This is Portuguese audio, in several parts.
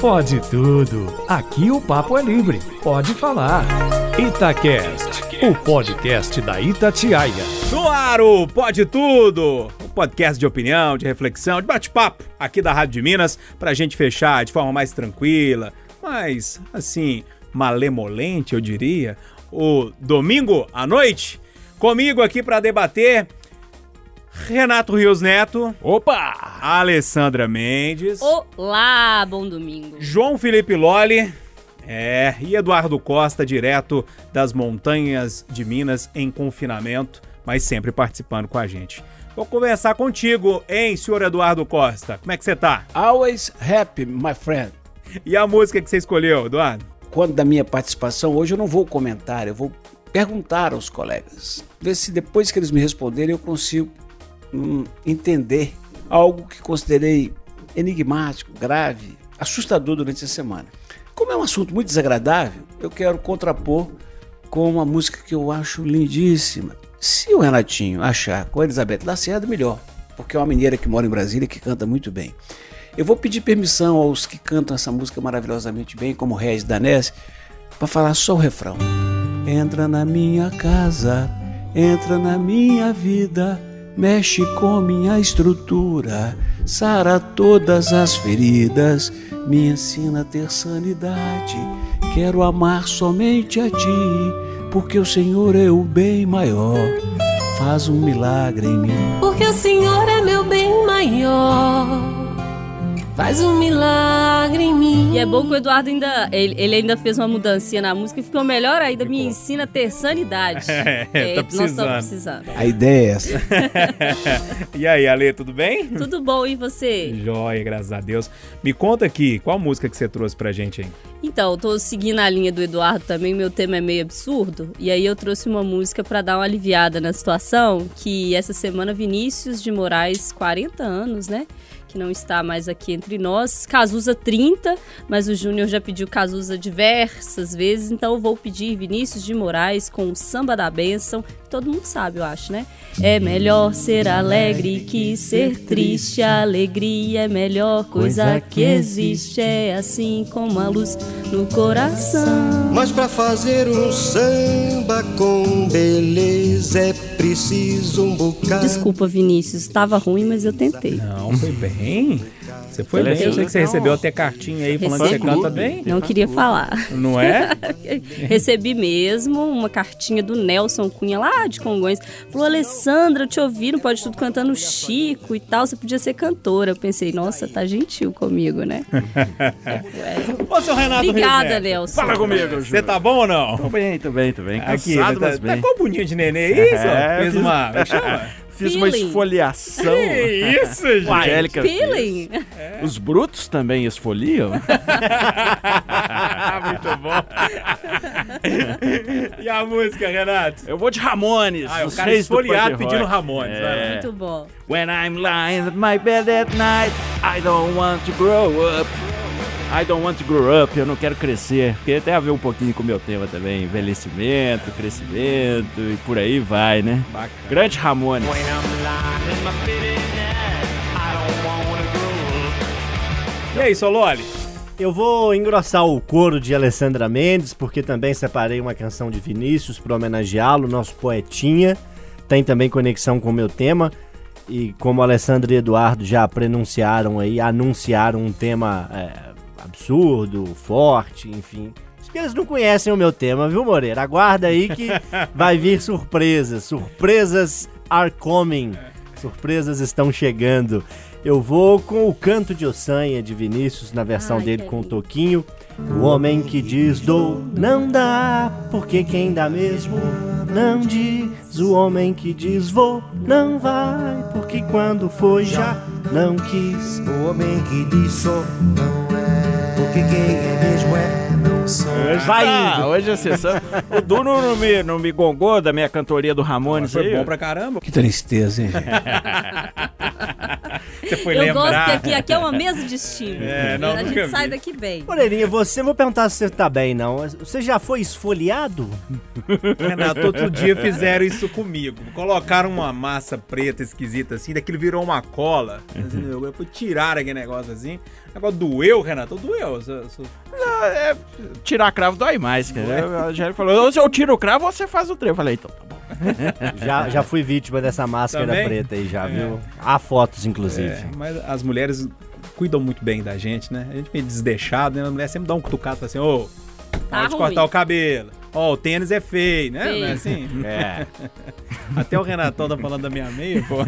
Pode tudo. Aqui o papo é livre. Pode falar. Itacast, o podcast da Itatiaia. No ar, o Pode Tudo! O podcast de opinião, de reflexão, de bate-papo aqui da Rádio de Minas, pra gente fechar de forma mais tranquila, mais, assim, malemolente, eu diria, o domingo à noite. Comigo aqui pra debater Renato Rios Neto. Opa! Alessandra Mendes. Olá, bom domingo. João Felipe Lolli. É, e Eduardo Costa, direto das montanhas de Minas em confinamento, mas sempre participando com a gente. Vou conversar contigo, hein, senhor Eduardo Costa? Como é que você tá? Always happy, my friend. E a música que você escolheu, Eduardo? Quando da minha participação, hoje eu não vou comentar, eu vou perguntar aos colegas. Ver se depois que eles me responderem eu consigo hum, entender algo que considerei enigmático, grave, assustador durante a semana. Como é um assunto muito desagradável, eu quero contrapor com uma música que eu acho lindíssima. Se o Renatinho achar com a Elizabeth Lacerda, melhor, porque é uma mineira que mora em Brasília e que canta muito bem. Eu vou pedir permissão aos que cantam essa música maravilhosamente bem, como Regis Danese, para falar só o refrão. Entra na minha casa, entra na minha vida, mexe com minha estrutura, sara todas as feridas, me ensina a ter sanidade. Quero amar somente a ti, porque o Senhor é o bem maior. Faz um milagre em mim. Porque o Senhor é meu bem maior. Faz um milagre em mim. E é bom que o Eduardo ainda. Ele, ele ainda fez uma mudancinha na música e ficou melhor ainda. Me ensina a ter sanidade. É, tá Nós estamos precisando. precisando. A ideia é essa. E aí, Ale, tudo bem? Tudo bom, e você? Joia, graças a Deus. Me conta aqui, qual música que você trouxe pra gente aí? Então, eu tô seguindo a linha do Eduardo também, meu tema é meio absurdo. E aí eu trouxe uma música pra dar uma aliviada na situação, que essa semana Vinícius de Moraes, 40 anos, né? Que não está mais aqui entre nós. Cazuza 30, mas o Júnior já pediu Cazuza diversas vezes, então eu vou pedir Vinícius de Moraes com o Samba da Bênção. Todo mundo sabe, eu acho, né? É melhor ser alegre que ser triste. A alegria é a melhor coisa que existe. É assim como a luz no coração. Mas pra fazer um samba com beleza é preciso um bocado. Desculpa, Vinícius, estava ruim, mas eu tentei. Não, foi bem. Você foi bem. Eu sei que você bem. recebeu até cartinha aí falando que você Recebi. canta bem. Não queria falar. Não é? Recebi mesmo uma cartinha do Nelson Cunha lá de Congonhas. Falou, Alessandra, eu te ouvi no Pode Tudo cantando Chico e tal. Você podia ser cantora. Eu pensei, nossa, tá gentil comigo, né? Ô, seu Renato Obrigada, Nelson. Fala comigo, Você tá bom ou não? Tô bem, tô bem, tô bem. Aqui, Cansado, tá, mas tá bem. com a bundinha de nenê, é isso? É, Fez fiz- uma... como é chama? Fiz uma esfoliação. Que isso, gente? Angélica fez. Feeling. Os brutos também esfoliam? Muito bom. e a música, Renato? Eu vou de Ramones. Ah, é o cara esfoliado pedindo. Ramones. É. Muito bom. When I'm lying at my bed at night, I don't want to grow up. I don't want to grow up, eu não quero crescer. Porque tem a ver um pouquinho com o meu tema também. Envelhecimento, crescimento e por aí vai, né? Bacana. Grande Ramones. E aí, Sololi? Eu vou engrossar o coro de Alessandra Mendes, porque também separei uma canção de Vinícius para homenageá-lo, nosso poetinha. Tem também conexão com o meu tema. E como Alessandra e Eduardo já pronunciaram aí, anunciaram um tema é, absurdo, forte, enfim. Acho que eles não conhecem o meu tema, viu, Moreira? Aguarda aí que vai vir surpresas. Surpresas are coming. Surpresas estão chegando. Eu vou com o canto de Ossanha de Vinícius na versão Ai, dele com o. Toquinho. O homem que diz dou, não dá, porque quem dá mesmo não diz. O homem que diz vou, não vai, porque quando foi já não quis. O homem que diz só não é, é mesmo é não sou. Vai Ah, indo. hoje a sessão. O Duno não me, não me gongou da minha cantoria do Ramones Foi aí. bom pra caramba. Que tristeza, hein? Você foi eu lembrar. gosto que aqui, aqui é uma mesa de estímulo. É, não, a gente vi. sai daqui bem. Moreirinha, você, vou perguntar se você tá bem, não. Você já foi esfoliado? Renato, outro dia fizeram isso comigo. Colocaram uma massa preta esquisita assim, daquilo virou uma cola. Assim, eu- eu- Tiraram aquele negócio assim. O negócio doeu, Renato? Doeu. Eu sou- sou- É, tirar cravo dói mais, cara. A Angélica falou, ou se eu tiro o cravo, você faz o treino. Eu falei, então tá bom. Já, já fui vítima dessa máscara Também? preta aí, já, viu? Há fotos, inclusive. É, mas as mulheres cuidam muito bem da gente, né? A gente meio desleixado, né? A mulher sempre dá um cutucado fala assim, ô, Tá hora de ruim. cortar o cabelo. Ó, o tênis é feio, né? Feio. Não é assim? É. Até o Renatão tá falando da minha meia, pô.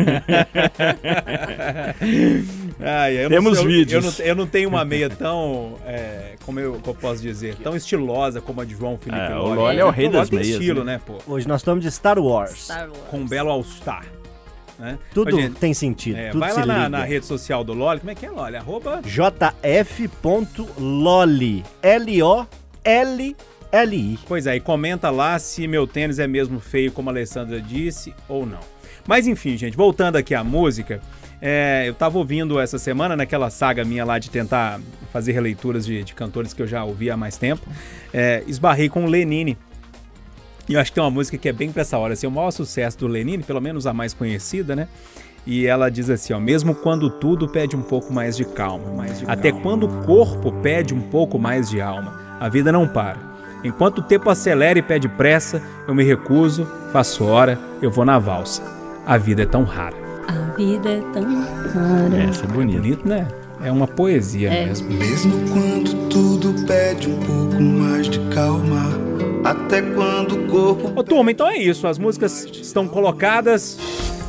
Ai, eu não Temos sei, eu- vídeos. Eu não, eu não tenho uma meia tão, é, como eu, como eu posso dizer, tão estilosa como a de João Felipe É, o Lolli. Lolli é o rei das tem meias, estilo, né? né, pô? Hoje nós estamos de Star Wars. Star Wars. Com um belo All-Star. Né? Tudo gente, tem sentido, é, tudo vai se lá na, liga. na rede social do Lolli. Como é que é, Lolli? Arroba... jf.loli. L-O-L-L-I. Pois é, e comenta lá se meu tênis é mesmo feio, como a Alessandra disse, ou não. Mas enfim, gente, voltando aqui à música, é, eu tava ouvindo essa semana, naquela saga minha lá de tentar fazer releituras de, de cantores que eu já ouvi há mais tempo, é, esbarrei com o Lenine. E eu acho que tem uma música que é bem pra essa hora, assim, o maior sucesso do Lenine, pelo menos a mais conhecida, né? E ela diz assim, ó, mesmo quando tudo pede um pouco mais de calma, até quando o corpo pede um pouco mais de alma, a vida não para. Enquanto o tempo acelera e pede pressa, eu me recuso, faço hora, eu vou na valsa. A vida é tão rara. A vida é tão rara. Essa é bonita. Bonito, né? É uma poesia É. mesmo. Mesmo quando tudo pede um pouco mais de calma, até quando o corpo Ô turma, então é isso. As músicas estão colocadas.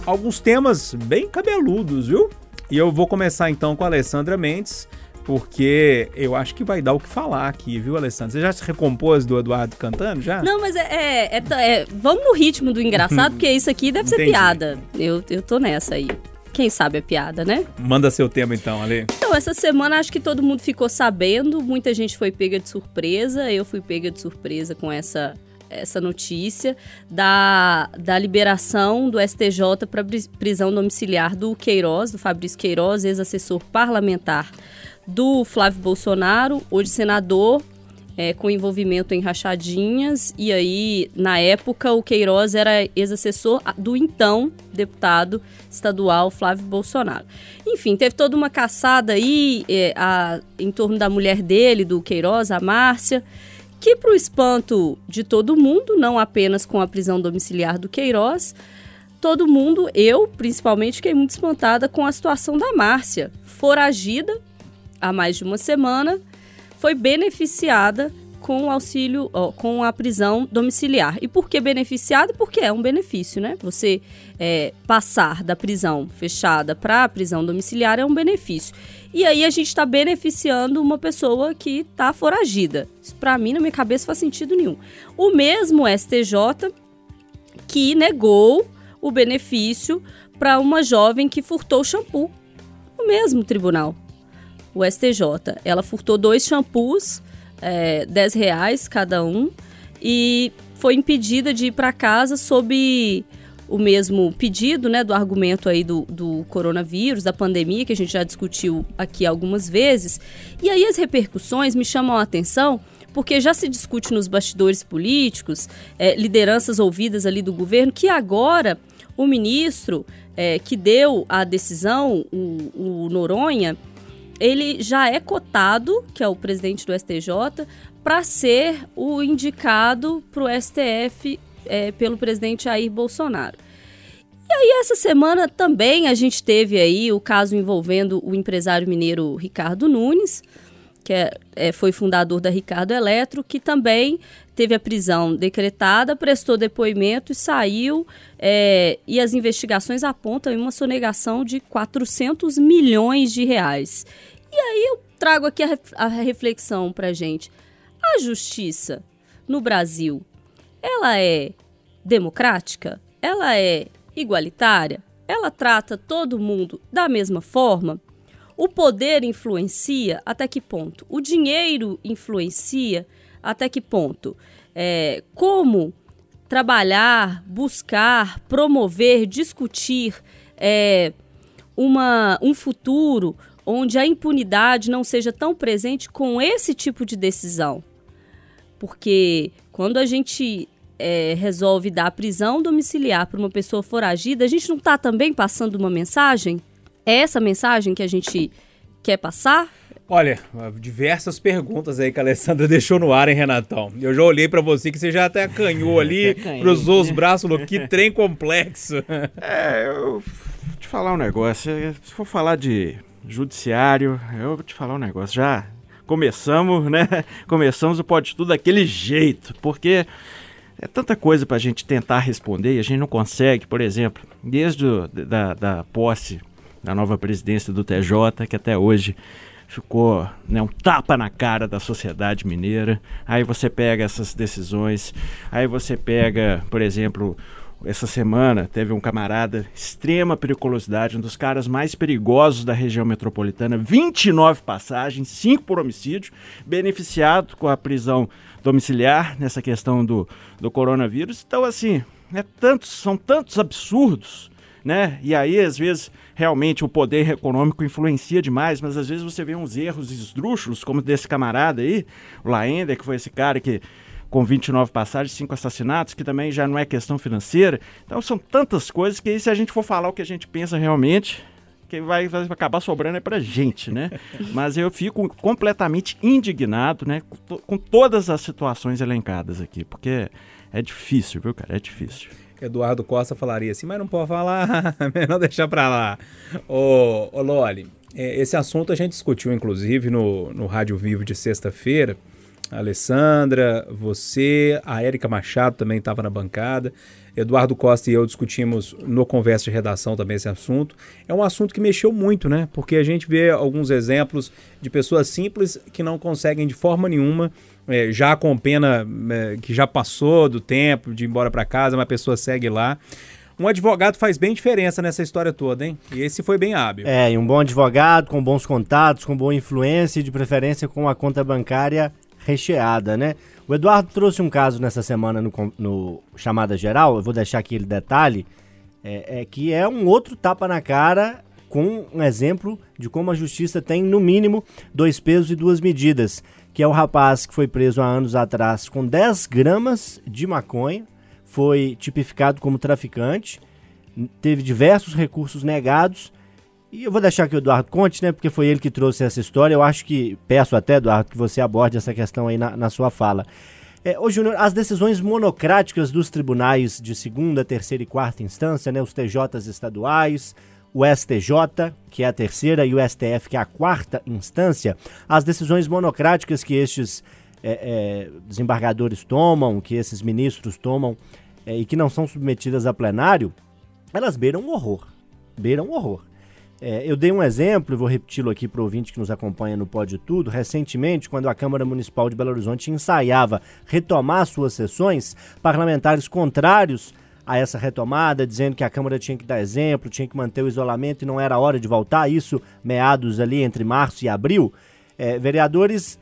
Alguns temas bem cabeludos, viu? E eu vou começar então com a Alessandra Mendes, porque eu acho que vai dar o que falar aqui, viu, Alessandra? Você já se recompôs do Eduardo cantando já? Não, mas é, é- é é- Vamos no ritmo do engraçado, porque isso aqui deve ser Entendi. piada. Eu, eu tô nessa aí. Quem sabe é piada, né? Manda seu tema então, Ale. Então, essa semana acho que todo mundo ficou sabendo, muita gente foi pega de surpresa, eu fui pega de surpresa com essa, essa notícia da, da liberação do STJ para prisão domiciliar do Queiroz, do Fabrício Queiroz, ex-assessor parlamentar do Flávio Bolsonaro, hoje senador, é, com envolvimento em rachadinhas. E aí, na época, o Queiroz era ex-assessor do então deputado estadual Flávio Bolsonaro. Enfim, teve toda uma caçada aí é, a- em torno da mulher dele, do Queiroz, a Márcia, que, para o espanto de todo mundo, não apenas com a prisão domiciliar do Queiroz, todo mundo, eu principalmente, fiquei muito espantada com a situação da Márcia, foragida há mais de uma semana, foi beneficiada com o auxílio, com a prisão domiciliar. E por que beneficiada? Porque é um benefício, né? Você é, passar da prisão fechada para a prisão domiciliar é um benefício. E aí a gente está beneficiando uma pessoa que está foragida. Isso para mim, na minha cabeça, faz sentido nenhum. O mesmo STJ que negou o benefício para uma jovem que furtou shampoo. O mesmo tribunal o STJ. Ela furtou dois shampoos, é, 10 reais cada um, e foi impedida de ir para casa sob o mesmo pedido, né, do argumento aí do, do coronavírus, da pandemia, que a gente já discutiu aqui algumas vezes. E aí as repercussões me chamam a atenção porque já se discute nos bastidores políticos, é, lideranças ouvidas ali do governo, que agora o ministro é, que deu a decisão, o, o Noronha, ele já é cotado, que é o presidente do STJ, para ser o indicado para o STF é, pelo presidente Jair Bolsonaro. E aí, essa semana também a gente teve aí o caso envolvendo o empresário mineiro Ricardo Nunes, que é, é, foi fundador da Ricardo Eletro, que também teve a prisão decretada, prestou depoimento e saiu. é, e as investigações apontam uma sonegação de 400 milhões de reais. E aí eu trago aqui a, a reflexão para gente. A justiça no Brasil, ela é democrática? Ela é igualitária? Ela trata todo mundo da mesma forma? O poder influencia até que ponto? O dinheiro influencia até que ponto? É, como trabalhar, buscar, promover, discutir é, uma, um futuro onde a impunidade não seja tão presente com esse tipo de decisão. Porque quando a gente é, resolve dar prisão domiciliar para uma pessoa foragida, a gente não está também passando uma mensagem? É essa mensagem que a gente quer passar? Olha, diversas perguntas aí que a Alessandra deixou no ar, hein, Renatão? Eu já olhei para você que você já até acanhou ali, cruzou os braços, falou que trem complexo. É, eu vou te falar um negócio. Se for falar de judiciário, eu vou te falar um negócio. Já começamos, né? Começamos o Pode Tudo daquele jeito, porque é tanta coisa para a gente tentar responder e a gente não consegue. Por exemplo, desde o, da, da posse da nova presidência do TJ, que até hoje ficou né, um tapa na cara da sociedade mineira. Aí você pega essas decisões, aí você pega, por exemplo, essa semana teve um camarada, extrema periculosidade, um dos caras mais perigosos da região metropolitana, 29 passagens, 5 por homicídio, beneficiado com a prisão domiciliar nessa questão do, do coronavírus. Então, assim, é tantos, são tantos absurdos, né? E aí, às vezes, realmente o poder econômico influencia demais, mas às vezes você vê uns erros esdrúxulos, como desse camarada aí, o Laender, que foi esse cara que com 29 passagens, 5 assassinatos, que também já não é questão financeira. Então são tantas coisas que aí, se a gente for falar o que a gente pensa realmente, que vai, vai acabar sobrando é pra gente, né? Mas eu fico completamente indignado, né, com, com todas as situações elencadas aqui, porque é difícil, viu, cara? É difícil. Eduardo Costa falaria assim, mas não pode falar, melhor deixar pra lá. Ô, ô Loli, é, esse assunto a gente discutiu, inclusive, no, no Rádio Vivo de sexta-feira, Alessandra, você, a Érica Machado também estava na bancada. Eduardo Costa e eu discutimos no Conversa de Redação também esse assunto. É um assunto que mexeu muito, né? Porque a gente vê alguns exemplos de pessoas simples que não conseguem de forma nenhuma, é, já com pena é, que já passou do tempo de ir embora para casa, uma pessoa segue lá. Um advogado faz bem diferença nessa história toda, hein? E esse foi bem hábil. É, e um bom advogado, com bons contatos, com boa influência e de preferência com a conta bancária recheada, né? O Eduardo trouxe um caso nessa semana no, no Chamada Geral, eu vou deixar aqui ele detalhe, é, é, que é um outro tapa na cara com um exemplo de como a justiça tem, no mínimo, dois pesos e duas medidas, que é o rapaz que foi preso há anos atrás com 10 gramas de maconha, foi tipificado como traficante, teve diversos recursos negados, e eu vou deixar que o Eduardo conte, né? Porque foi ele que trouxe essa história. Eu acho que, peço até, Eduardo, que você aborde essa questão aí na, na sua fala. É, ô, Júnior, as decisões monocráticas dos tribunais de segunda, terceira e quarta instância, né? Os TJs estaduais, o STJ, que é a terceira, e o STF, que é a quarta instância, as decisões monocráticas que estes é, é, desembargadores tomam, que esses ministros tomam, é, e que não são submetidas a plenário, elas beiram horror. Beiram horror. É, eu dei um exemplo, vou repeti-lo aqui para o ouvinte que nos acompanha no Pode Tudo. Recentemente, quando a Câmara Municipal de Belo Horizonte ensaiava retomar suas sessões, parlamentares contrários a essa retomada, dizendo que a Câmara tinha que dar exemplo, tinha que manter o isolamento e não era hora de voltar, isso meados ali entre março e abril, é, vereadores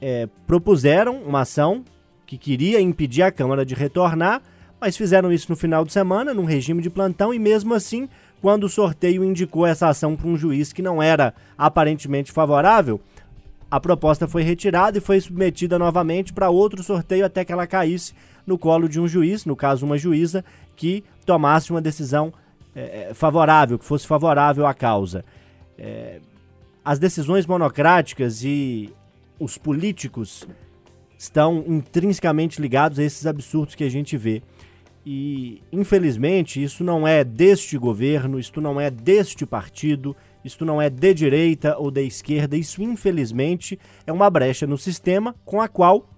é, propuseram uma ação que queria impedir a Câmara de retornar, mas fizeram isso no final de semana, num regime de plantão, e mesmo assim quando o sorteio indicou essa ação para um juiz que não era aparentemente favorável, a proposta foi retirada e foi submetida novamente para outro sorteio até que ela caísse no colo de um juiz, no caso uma juíza, que tomasse uma decisão é, favorável, que fosse favorável à causa. É, as decisões monocráticas e os políticos estão intrinsecamente ligados a esses absurdos que a gente vê. E, infelizmente, isso não é deste governo, isto não é deste partido, isto não é de direita ou de esquerda, isso, infelizmente, é uma brecha no sistema com a qual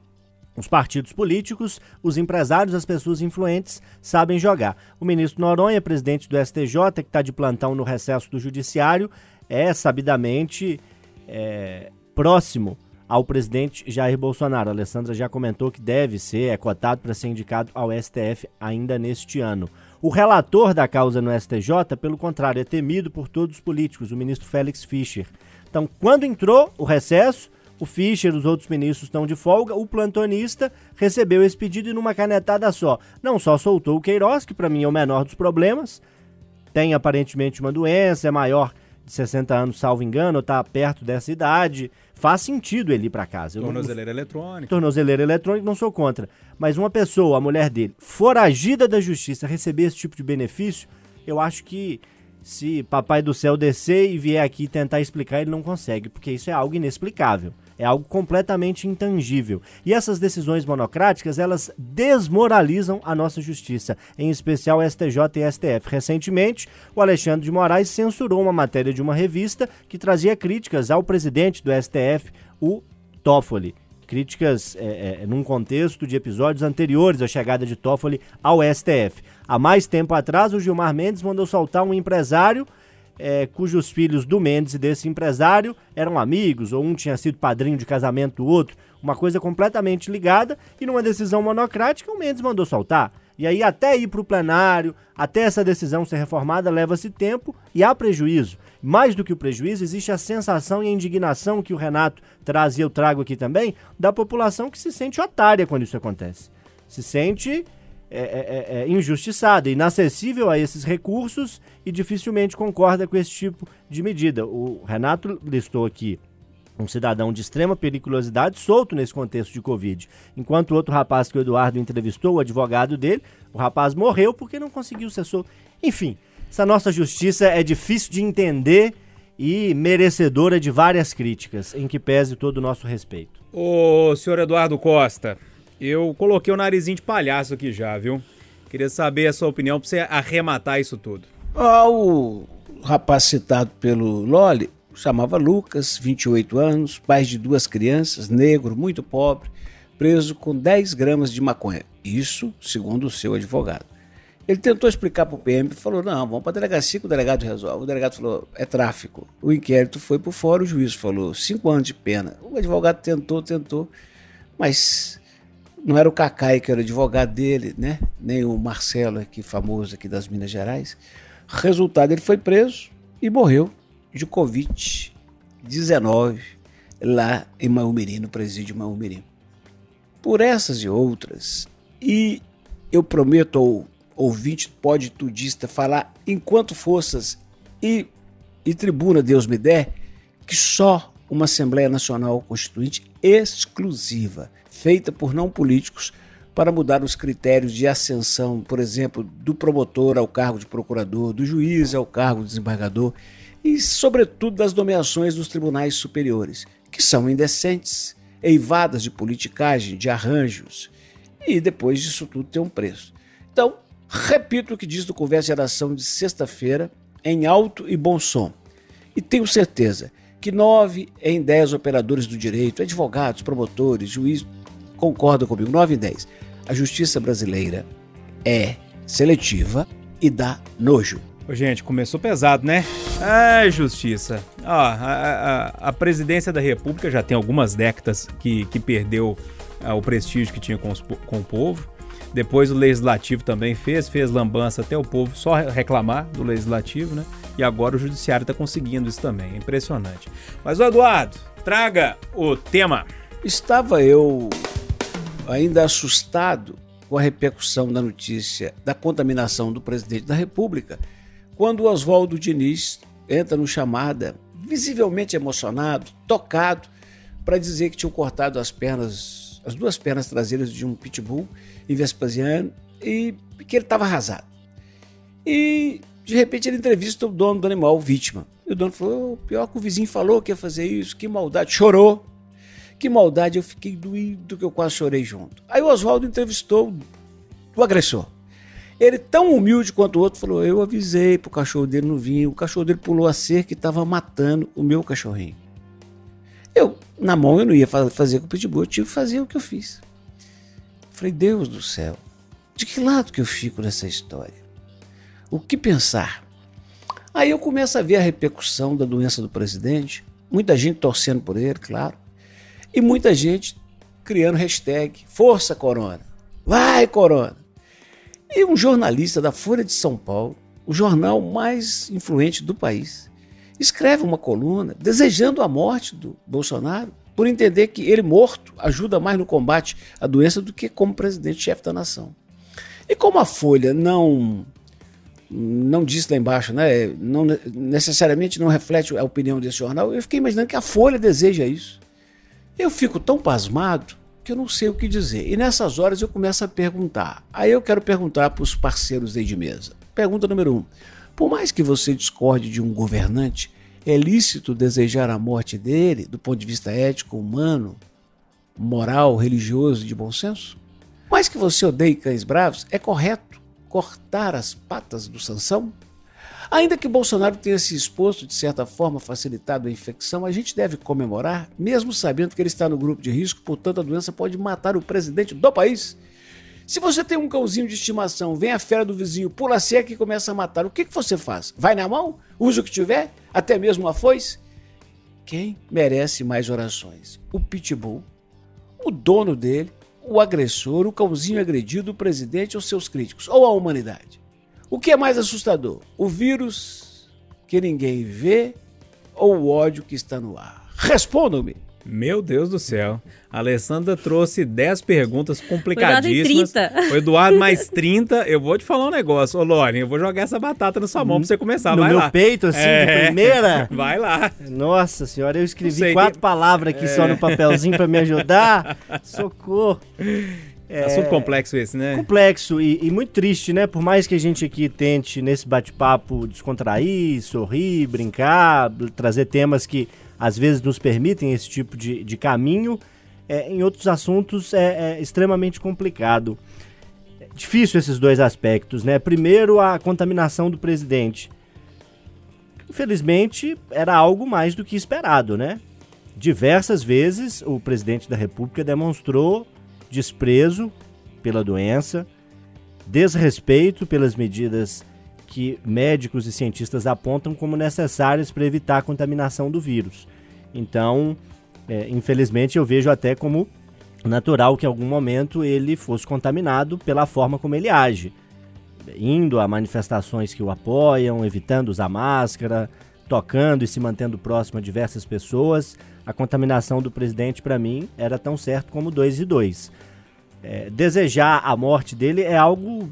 os partidos políticos, os empresários, as pessoas influentes sabem jogar. O ministro Noronha, presidente do STJ, que está de plantão no recesso do Judiciário, é sabidamente é, próximo ao presidente Jair Bolsonaro. A Alessandra já comentou que deve ser, é cotado para ser indicado ao STF ainda neste ano. O relator da causa no STJ, pelo contrário, é temido por todos os políticos, o ministro Félix Fischer. Então, quando entrou o recesso, o Fischer, os outros ministros estão de folga, o plantonista recebeu esse pedido e numa canetada só. Não só soltou o Queiroz, que para mim é o menor dos problemas, tem aparentemente uma doença, é maior de 60 anos, salvo engano, ou tá perto dessa idade. Faz sentido ele ir para casa. Eu não- Tornozeleira eletrônica. tornozeleira eletrônica, não sou contra. Mas uma pessoa, a mulher dele, foragida da justiça, receber esse tipo de benefício, eu acho que se papai do céu descer e vier aqui tentar explicar, ele não consegue, porque isso é algo inexplicável. É algo completamente intangível. E essas decisões monocráticas, elas desmoralizam a nossa justiça, em especial STJ e STF. Recentemente, o Alexandre de Moraes censurou uma matéria de uma revista que trazia críticas ao presidente do STF, o Toffoli. Críticas é, é, num contexto de episódios anteriores à chegada de Toffoli ao STF. Há mais tempo atrás, o Gilmar Mendes mandou soltar um empresário é, cujos filhos do Mendes e desse empresário eram amigos, ou um tinha sido padrinho de casamento do outro, uma coisa completamente ligada, e numa decisão monocrática o Mendes mandou soltar. E aí, até ir para o plenário, até essa decisão ser reformada, leva-se tempo e há prejuízo. Mais do que o prejuízo, existe a sensação e a indignação que o Renato traz e eu trago aqui também, da população que se sente otária quando isso acontece. Se sente é, é, é, injustiçada, inacessível a esses recursos e dificilmente concorda com esse tipo de medida. O Renato listou aqui um cidadão de extrema periculosidade solto nesse contexto de Covid. Enquanto o outro rapaz que o Eduardo entrevistou, o advogado dele, o rapaz morreu porque não conseguiu ser solto. Enfim, essa nossa justiça é difícil de entender e merecedora de várias críticas, em que pese todo o nosso respeito. Ô, senhor Eduardo Costa, eu coloquei o narizinho de palhaço aqui já, viu? Queria saber a sua opinião pra você arrematar isso tudo. Ah, o rapaz citado pelo Loli chamava Lucas, 28 anos, pai de duas crianças, negro, muito pobre, preso com 10 gramas de maconha. Isso segundo o seu advogado. Ele tentou explicar para o PM falou: não, vamos para a delegacia que o delegado resolve. O delegado falou: é tráfico. O inquérito foi para fora, o juiz falou: cinco anos de pena. O advogado tentou, tentou, mas não era o Cacai que era o advogado dele, né? Nem o Marcelo, aqui famoso aqui das Minas Gerais. Resultado, ele foi preso e morreu de Covid-19 lá em Maumirim, no presídio Maumirim. Por essas e outras, e eu prometo ao ouvinte pode tudista falar enquanto forças e, e tribuna Deus me der, que só uma Assembleia Nacional Constituinte exclusiva, feita por não políticos, para mudar os critérios de ascensão, por exemplo, do promotor ao cargo de procurador, do juiz ao cargo de desembargador e, sobretudo, das nomeações dos tribunais superiores, que são indecentes, eivadas de politicagem, de arranjos, e depois disso tudo tem um preço. Então, repito o que diz do Conversa Geração de sexta-feira, em alto e bom som. E tenho certeza que nove em dez operadores do direito, advogados, promotores, juízes, concordam comigo, nove em dez. A justiça brasileira é seletiva e dá nojo. Ô, gente, começou pesado, né? É, justiça. Ó, a, a, a presidência da República já tem algumas décadas que, que perdeu ah, o prestígio que tinha com, os com o povo. Depois o legislativo também fez, fez lambança até o povo só reclamar do legislativo, né? E agora o judiciário está conseguindo isso também. É impressionante. Mas, Eduardo, traga o tema. Estava eu ainda assustado com a repercussão da notícia da contaminação do presidente da República, quando Oswaldo Diniz entra no chamada, visivelmente emocionado, tocado, para dizer que tinham cortado as pernas, as duas pernas traseiras de um pitbull em Vespasiano e que ele estava arrasado. E de repente ele entrevista o dono do animal, vítima. E o dono falou: pior que o vizinho falou que ia fazer isso, que maldade. Chorou. Que maldade, eu fiquei doído que eu quase chorei junto. Aí o Oswaldo entrevistou o agressor. Ele, tão humilde quanto o outro, falou: Eu avisei pro cachorro dele não vir. O cachorro dele pulou a cerca e estava matando o meu cachorrinho. Eu, na mão, eu não ia fa- fazer com o pitbull, eu tive que fazer o que eu fiz. Falei: Deus do céu, de que lado que eu fico nessa história? O que pensar? Aí eu começo a ver a repercussão da doença do presidente, muita gente torcendo por ele, claro, e muita gente criando hashtag Força Corona, vai Corona. E um jornalista da Folha de São Paulo, o jornal mais influente do país, escreve uma coluna desejando a morte do Bolsonaro por entender que ele morto ajuda mais no combate à doença do que como presidente-chefe da nação. E como a Folha não não disse lá embaixo, né? Não, necessariamente não reflete a opinião desse jornal. Eu fiquei imaginando que a Folha deseja isso. Eu fico tão pasmado que eu não sei o que dizer. E nessas horas eu começo a perguntar. Aí eu quero perguntar para os parceiros aí de mesa. Pergunta número um. Por mais que você discorde de um governante, é lícito desejar a morte dele do ponto de vista ético, humano, moral, religioso e de bom senso? Mais que você odeie cães bravos, é correto cortar as patas do Sansão? Ainda que Bolsonaro tenha se exposto, de certa forma, facilitado a infecção, a gente deve comemorar, mesmo sabendo que ele está no grupo de risco, portanto a doença pode matar o presidente do país. Se você tem um cãozinho de estimação, vem a fera do vizinho, pula seca e começa a matar, o que, que você faz? Vai na mão? Usa o que tiver? Até mesmo a foice? Quem merece mais orações? O pitbull, o dono dele, o agressor, o cãozinho agredido, o presidente ou seus críticos, ou a humanidade? O que é mais assustador? O vírus que ninguém vê ou o ódio que está no ar? Respondam-me. Meu Deus do céu. A Alessandra trouxe 10 perguntas complicadíssimas. Foi Eduardo, o Eduardo mais 30. Eu vou te falar um negócio. Ô, Lore, eu vou jogar essa batata na sua mão pra você começar. No Vai meu lá. peito, assim, É. de primeira. Vai lá. Nossa senhora, eu escrevi quatro que- palavras aqui só no papelzinho pra me ajudar. Socorro. É. Assunto complexo esse, né? Complexo e, e muito triste, né? Por mais que a gente aqui tente, nesse bate-papo, descontrair, sorrir, brincar, trazer temas que às vezes nos permitem esse tipo de, de caminho, é, em outros assuntos é, é extremamente complicado. É difícil esses dois aspectos, né? Primeiro, a contaminação do presidente. Infelizmente, era algo mais do que esperado, né? Diversas vezes o presidente da República demonstrou desprezo pela doença, desrespeito pelas medidas que médicos e cientistas apontam como necessárias para evitar a contaminação do vírus. Então, é, infelizmente, eu vejo até como natural que em algum momento ele fosse contaminado pela forma como ele age, indo a manifestações que o apoiam, evitando usar máscara, tocando e se mantendo próximo a diversas pessoas. A contaminação do presidente, para mim, era tão certo como dois e dois. É, desejar a morte dele é algo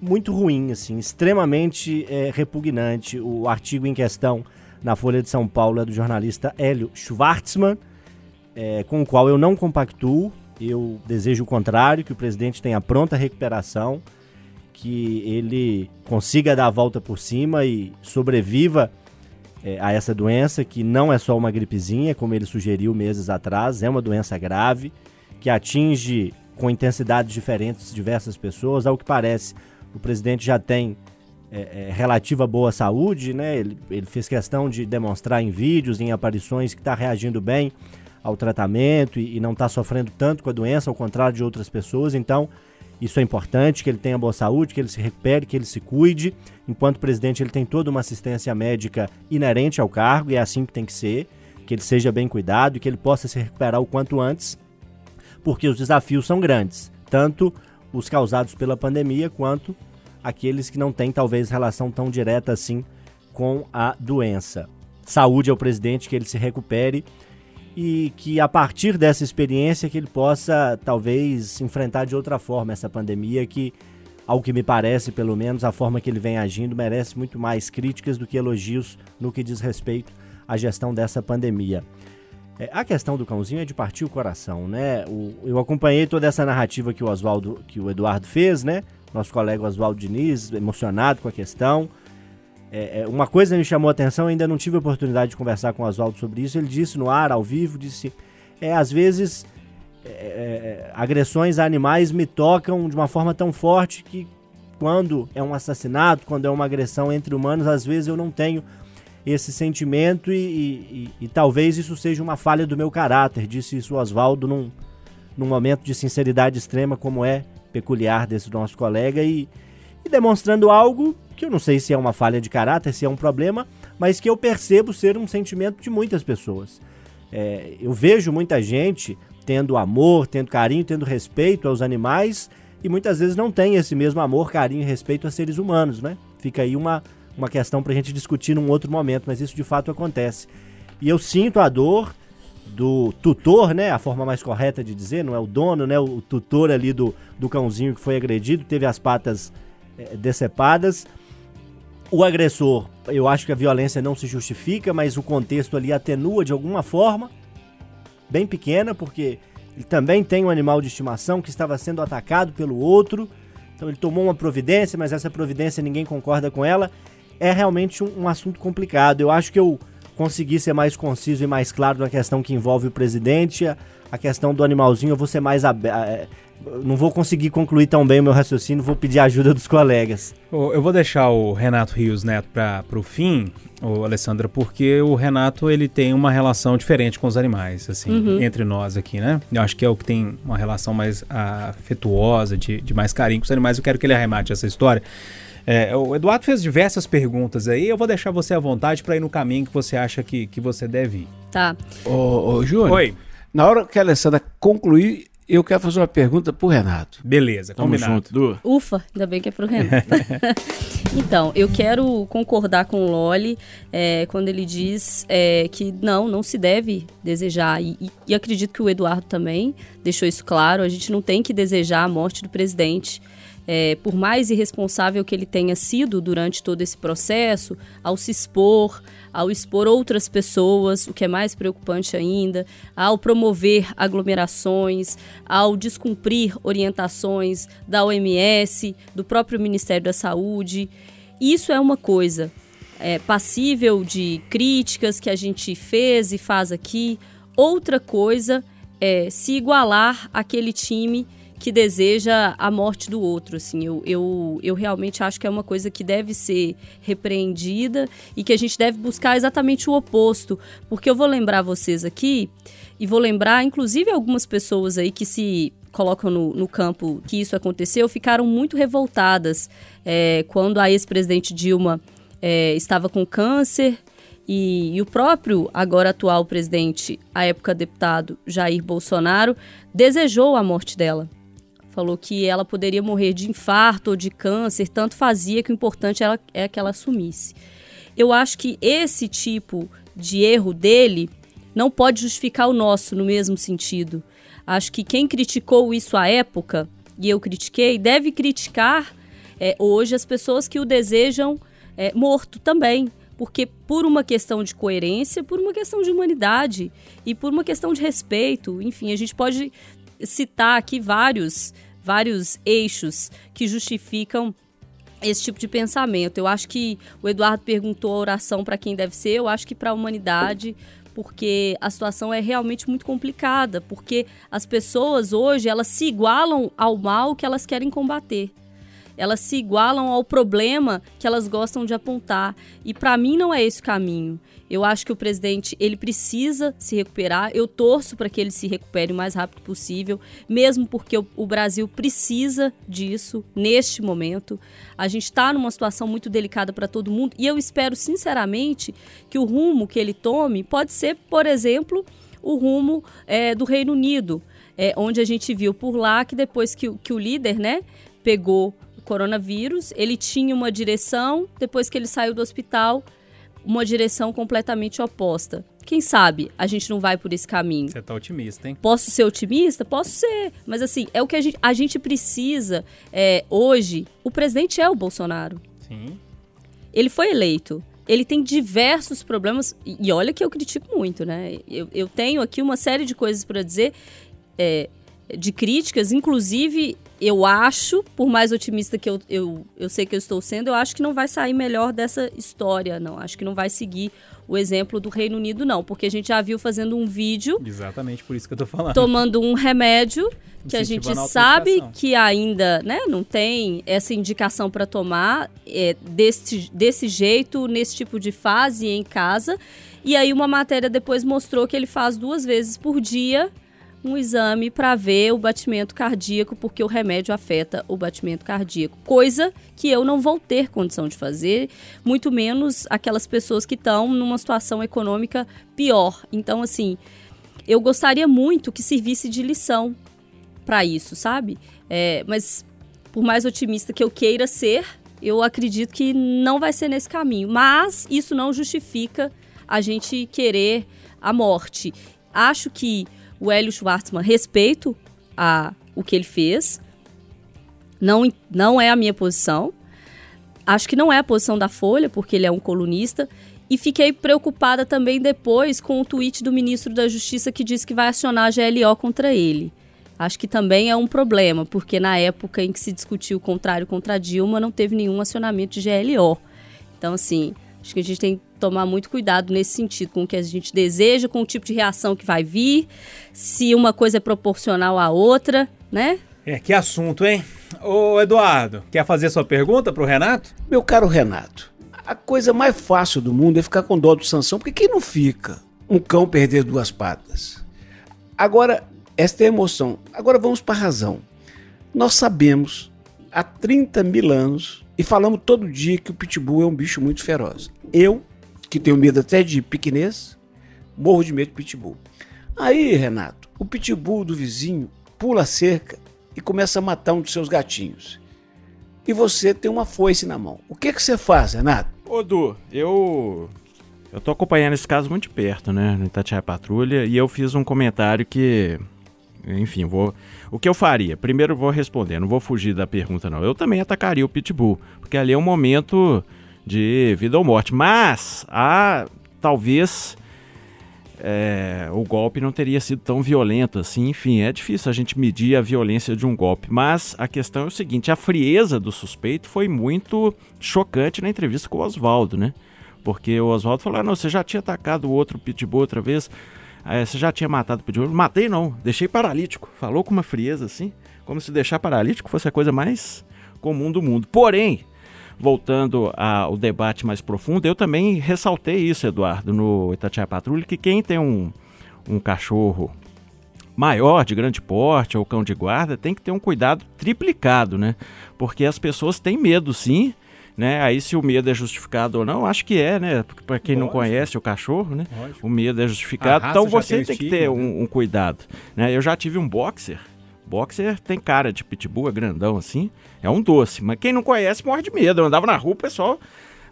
muito ruim, assim, extremamente é, repugnante. O artigo em questão na Folha de São Paulo é do jornalista Hélio Schwartzman, é, com o qual eu não compactuo. Eu desejo o contrário, que o presidente tenha pronta recuperação, que ele consiga dar a volta por cima e sobreviva é, a essa doença, que não é só uma gripezinha, como ele sugeriu meses atrás, é uma doença grave, que atinge com intensidades diferentes diversas pessoas. Ao que parece, o presidente já tem é, é, relativa boa saúde, né? Ele, ele fez questão de demonstrar em vídeos, em aparições, que está reagindo bem ao tratamento e, e não está sofrendo tanto com a doença, ao contrário de outras pessoas. Então, isso é importante, que ele tenha boa saúde, que ele se recupere, que ele se cuide. Enquanto presidente, ele tem toda uma assistência médica inerente ao cargo, e é assim que tem que ser, que ele seja bem cuidado e que ele possa se recuperar o quanto antes, porque os desafios são grandes, tanto os causados pela pandemia quanto aqueles que não têm talvez relação tão direta assim com a doença. Saúde ao presidente, que ele se recupere e que a partir dessa experiência que ele possa talvez enfrentar de outra forma essa pandemia que ao que me parece, pelo menos, a forma que ele vem agindo merece muito mais críticas do que elogios no que diz respeito à gestão dessa pandemia. É, a questão do cãozinho é de partir o coração, né? O, eu acompanhei toda essa narrativa que o Oswaldo, que o Eduardo fez, né? Nosso colega Oswaldo Diniz, emocionado com a questão. É, é, uma coisa me chamou a atenção, ainda não tive a oportunidade de conversar com o Oswaldo sobre isso. Ele disse no ar, ao vivo, disse: é, às vezes é, é, agressões a animais me tocam de uma forma tão forte que quando é um assassinato, quando é uma agressão entre humanos, às vezes eu não tenho esse sentimento e, e, e, e talvez isso seja uma falha do meu caráter, disse isso Oswaldo num, num momento de sinceridade extrema, como é peculiar desse nosso colega, e, e demonstrando algo que eu não sei se é uma falha de caráter, se é um problema, mas que eu percebo ser um sentimento de muitas pessoas. É, eu vejo muita gente tendo amor, tendo carinho, tendo respeito aos animais e muitas vezes não tem esse mesmo amor, carinho e respeito a seres humanos, né? Fica aí uma, uma questão pra gente discutir num outro momento, mas isso de fato acontece. E eu sinto a dor do tutor, né? A forma mais correta de dizer, não é o dono, né? O tutor ali do, do cãozinho que foi agredido, teve as patas é, decepadas. O agressor, eu acho que a violência não se justifica, mas o contexto ali atenua de alguma forma, bem pequena, porque ele também tem um animal de estimação que estava sendo atacado pelo outro. Então ele tomou uma providência, mas essa providência ninguém concorda com ela. É realmente um, um assunto complicado. Eu acho que eu consegui ser mais conciso e mais claro na questão que envolve o presidente. A, a questão do animalzinho, eu vou ser mais aberto não vou conseguir concluir tão bem o meu raciocínio, vou pedir ajuda dos colegas. Eu vou deixar o Renato Rios Neto para o fim, o Alessandra, porque o Renato ele tem uma relação diferente com os animais, assim, uhum. entre nós aqui, né? Eu acho que é o que tem uma relação mais afetuosa, de, de mais carinho com os animais. Eu quero que ele arremate essa história. É, o Eduardo fez diversas perguntas aí, eu vou deixar você à vontade para ir no caminho que você acha que, que você deve ir. Tá. Ô, ô Júnior. Oi. Na hora que a Alessandra concluir, eu quero fazer uma pergunta pro Renato. Beleza, Tamo combinado. junto, Du. Ufa, ainda bem que é pro Renato. então, eu quero concordar com o Loli é, quando ele diz é, que não, não se deve desejar. E, e, e acredito que o Eduardo também deixou isso claro. A gente não tem que desejar a morte do presidente. É, por mais irresponsável que ele tenha sido durante todo esse processo, ao se expor, ao expor outras pessoas, o que é mais preocupante ainda, ao promover aglomerações, ao descumprir orientações da OMS, do próprio Ministério da Saúde. Isso é uma coisa é, passível de críticas que a gente fez e faz aqui. Outra coisa é se igualar àquele time que deseja a morte do outro. Assim, eu, eu, eu realmente acho que é uma coisa que deve ser repreendida e que a gente deve buscar exatamente o oposto. Porque eu vou lembrar vocês aqui, e vou lembrar, inclusive, algumas pessoas aí que se colocam no, no campo que isso aconteceu, ficaram muito revoltadas é, quando a ex-presidente Dilma é, estava com câncer e, e, o próprio, agora atual presidente, à época deputado Jair Bolsonaro, desejou a morte dela. Falou que ela poderia morrer de infarto ou de câncer, tanto fazia que o importante era, é que ela assumisse. Eu acho que esse tipo de erro dele não pode justificar o nosso no mesmo sentido. Acho que quem criticou isso à época, e eu critiquei, deve criticar é, hoje as pessoas que o desejam é, morto também. Porque por uma questão de coerência, por uma questão de humanidade e por uma questão de respeito, enfim, a gente pode citar aqui vários, vários eixos que justificam esse tipo de pensamento. Eu acho que o Eduardo perguntou a oração para quem deve ser, eu acho que para a humanidade, porque a situação é realmente muito complicada, porque as pessoas hoje, elas se igualam ao mal que elas querem combater elas se igualam ao problema que elas gostam de apontar. E para mim não é esse o caminho. Eu acho que o presidente ele precisa se recuperar. Eu torço para que ele se recupere o mais rápido possível, mesmo porque o, o Brasil precisa disso neste momento. A gente está numa situação muito delicada para todo mundo e eu espero sinceramente que o rumo que ele tome pode ser, por exemplo, o rumo é, do Reino Unido, é, onde a gente viu por lá que depois que, que o líder, né, pegou coronavírus, ele tinha uma direção, depois que ele saiu do hospital, uma direção completamente oposta. Quem sabe a gente não vai por esse caminho? Você tá otimista, hein? Posso ser otimista? Posso ser. Mas assim, é o que a gente, a gente precisa é, hoje. O presidente é o Bolsonaro. Sim. Ele foi eleito. Ele tem diversos problemas. E olha que eu critico muito, né? Eu, eu tenho aqui uma série de coisas para dizer. É, de críticas, inclusive eu acho, por mais otimista que eu, eu, eu sei que eu estou sendo, eu acho que não vai sair melhor dessa história, não. Acho que não vai seguir o exemplo do Reino Unido, não. Porque a gente já viu fazendo um vídeo. Exatamente por isso que eu tô falando. Tomando um remédio que a gente sabe que ainda né, não tem essa indicação para tomar é, desse, desse jeito, nesse tipo de fase em casa. E aí uma matéria depois mostrou que ele faz duas vezes por dia um exame para ver o batimento cardíaco, porque o remédio afeta o batimento cardíaco. Coisa que eu não vou ter condição de fazer, muito menos aquelas pessoas que estão numa situação econômica pior. Então, assim, eu gostaria muito que servisse de lição para isso, sabe? É, mas, por mais otimista que eu queira ser, eu acredito que não vai ser nesse caminho. Mas isso não justifica a gente querer a morte. Acho que o Hélio Schwartzman, respeito a, o que ele fez, não, não é a minha posição, acho que não é a posição da Folha, porque ele é um colunista. E fiquei preocupada também depois com o tweet do ministro da Justiça que disse que vai acionar a GLO contra ele. Acho que também é um problema, porque na época em que se discutiu o contrário contra Dilma, não teve nenhum acionamento de GLO. Então, assim, acho que a gente tem tomar muito cuidado nesse sentido, com o que a gente deseja, com o tipo de reação que vai vir, se uma coisa é proporcional à outra, né? É, que assunto, hein? Ô, Eduardo, quer fazer sua pergunta pro Renato? Meu caro Renato, a coisa mais fácil do mundo é ficar com dó do Sansão, porque quem não fica? Um cão perder duas patas. Agora, esta é a emoção. Agora vamos para a razão. Nós sabemos há 30 mil anos e falamos todo dia que o pitbull é um bicho muito feroz. Eu, que tenho medo até de piquenês, morro de medo de pitbull. Aí, Renato, o pitbull do vizinho pula a cerca e começa a matar um dos seus gatinhos. E você tem uma foice na mão. O que, que você faz, Renato? Ô, Du, eu. Eu tô acompanhando esse caso muito de perto, né? No Itatiaia Patrulha, e eu fiz um comentário que enfim, vou. O que eu faria? Primeiro vou responder, não vou fugir da pergunta, não. Eu também atacaria o Pitbull, porque ali é um momento de vida ou morte. Mas há talvez é, o golpe não teria sido tão violento assim. Enfim, é difícil a gente medir a violência de um golpe. Mas a questão é o seguinte: a frieza do suspeito foi muito chocante na entrevista com o Oswaldo, né? Porque o Oswaldo falou: ah, não, você já tinha atacado o outro pitbull outra vez. É, você já tinha matado o pitbull? Matei não, deixei paralítico. Falou com uma frieza assim, como se deixar paralítico fosse a coisa mais comum do mundo. Porém, voltando ao debate mais profundo, eu também ressaltei isso, Eduardo, no Itatiaia Patrulha, que quem tem um, um cachorro maior, de grande porte, ou cão de guarda, tem que ter um cuidado triplicado, né? Porque as pessoas têm medo, sim, né? Aí se o medo é justificado ou não, acho que é, né? Para quem Lógico. não conhece o cachorro, né? Lógico. O medo é justificado, então você tem, que ter né? um, um, cuidado, né? Eu já tive um boxer. Boxer tem cara de pitbull, é grandão assim, é um doce, mas quem não conhece morre de medo. Eu andava na rua, o pessoal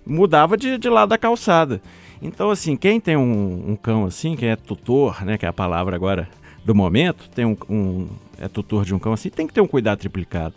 mudava de, de lado da calçada. Então, assim, quem tem um, um, cão assim, quem é tutor, né, que é a palavra agora do momento, tem um, um, é tutor de um cão assim, tem que ter um cuidado triplicado.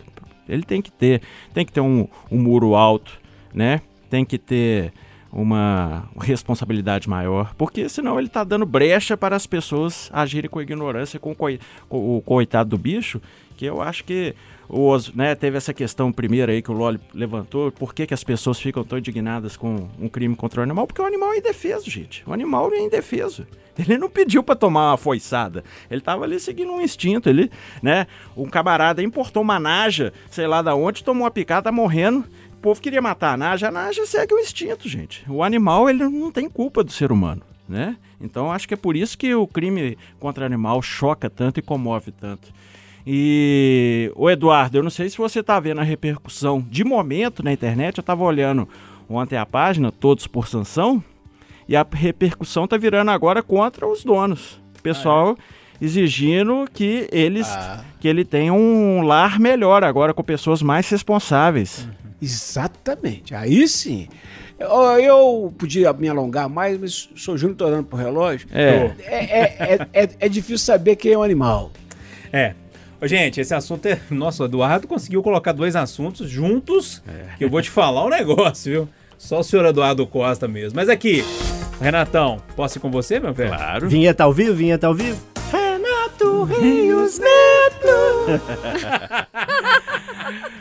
Ele tem que ter, tem que ter um, um muro alto, né? Tem que ter uma responsabilidade maior, porque senão ele está dando brecha para as pessoas agirem com ignorância com, com o coitado do bicho, que eu acho que os, né, teve essa questão primeira aí que o Loli levantou, por que, que as pessoas ficam tão indignadas com um crime contra o animal? Porque o animal é indefeso, gente. O animal é indefeso. Ele não pediu para tomar uma foiçada. Ele estava ali seguindo um instinto. Ele, né, um camarada importou uma naja, sei lá da onde, tomou uma picada, tá morrendo povo queria matar a Naja, a Naja segue o instinto, gente. O animal, ele não tem culpa do ser humano, né? Então, acho que é por isso que o crime contra o animal choca tanto e comove tanto. E, o Eduardo, eu não sei se você está vendo a repercussão de momento na internet, eu estava olhando ontem a página, Todos por Sanção, e a repercussão está virando agora contra os donos. O pessoal... Ah, é? exigindo que eles ah. que ele tenha um lar melhor agora com pessoas mais responsáveis. Uhum. Exatamente. Aí sim. Eu, eu podia me alongar mais, mas sou Júnior, tô olhando pro relógio. É. É, é, é, é, é difícil saber quem é o animal. É. Gente, esse assunto é. Nossa, o Eduardo conseguiu colocar dois assuntos juntos. É. Que eu vou te falar um negócio, viu? Só o senhor Eduardo Costa mesmo. Mas aqui, Renatão, posso ir com você, meu velho? Claro. Vinheta ao vivo, vinheta ao vivo. Renato Rios Neto.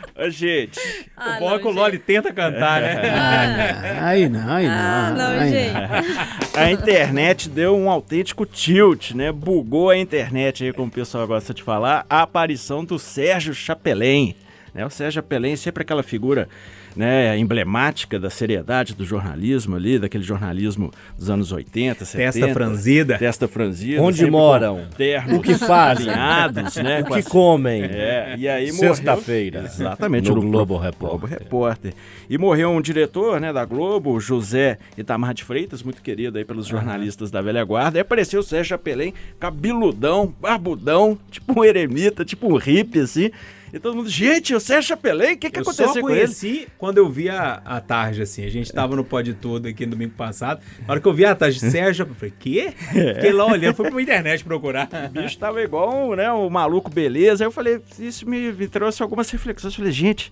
Gente, ah, o bom é que o Loli tenta cantar, né? Ah, aí não, aí não. Ah, não, aí gente. Não. A internet deu um autêntico tilt, né? Bugou a internet aí, como o pessoal gosta de falar. A aparição do Sérgio Chapelin. Né? O Sérgio Chapelin sempre aquela figura né, emblemática da seriedade do jornalismo ali, daquele jornalismo dos anos 80, 70. Testa franzida. Testa franzida. Onde moram? Ternos, o que fazem? Alinhados, né? O que comem? É, e aí Sexta-feira. Exatamente. No Globo Repórter. Globo Repórter. E morreu um diretor né, da Globo, José Itamar de Freitas, muito querido aí pelos jornalistas uhum. da velha guarda. E apareceu o Sérgio Chapelin, cabeludão, barbudão, tipo um eremita, tipo um hippie, assim. E todo mundo, gente, o Sérgio Chapelin, o que, que eu aconteceu só conheci com ele? quando eu vi a, a tarde, assim. A gente tava no Pode Todo aqui no domingo passado. Na hora que eu vi a tarde, Sérgio, eu falei, quê? Fiquei lá olhando, fui pra internet procurar. O bicho tava igual, né, o maluco beleza. Aí eu falei, isso me, me trouxe algumas reflexões. Eu falei, gente,